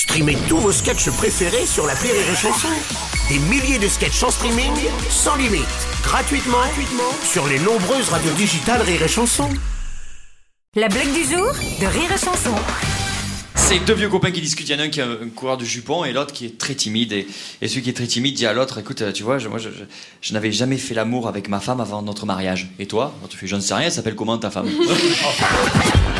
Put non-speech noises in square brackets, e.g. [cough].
Streamez tous vos sketchs préférés sur la Rire et Chanson. Des milliers de sketchs en streaming, sans limite, gratuitement, gratuitement sur les nombreuses radios digitales Rire et Chanson. La blague du jour de Rire et Chanson. C'est deux vieux copains qui discutent. Il y en a un qui est un coureur de jupons et l'autre qui est très timide. Et, et celui qui est très timide dit à l'autre Écoute, euh, tu vois, je, moi, je, je- je n'avais jamais fait l'amour avec ma femme avant notre mariage. Et toi? Alors, Tu fais J'en sais rien, elle s'appelle comment ta femme? [laughs]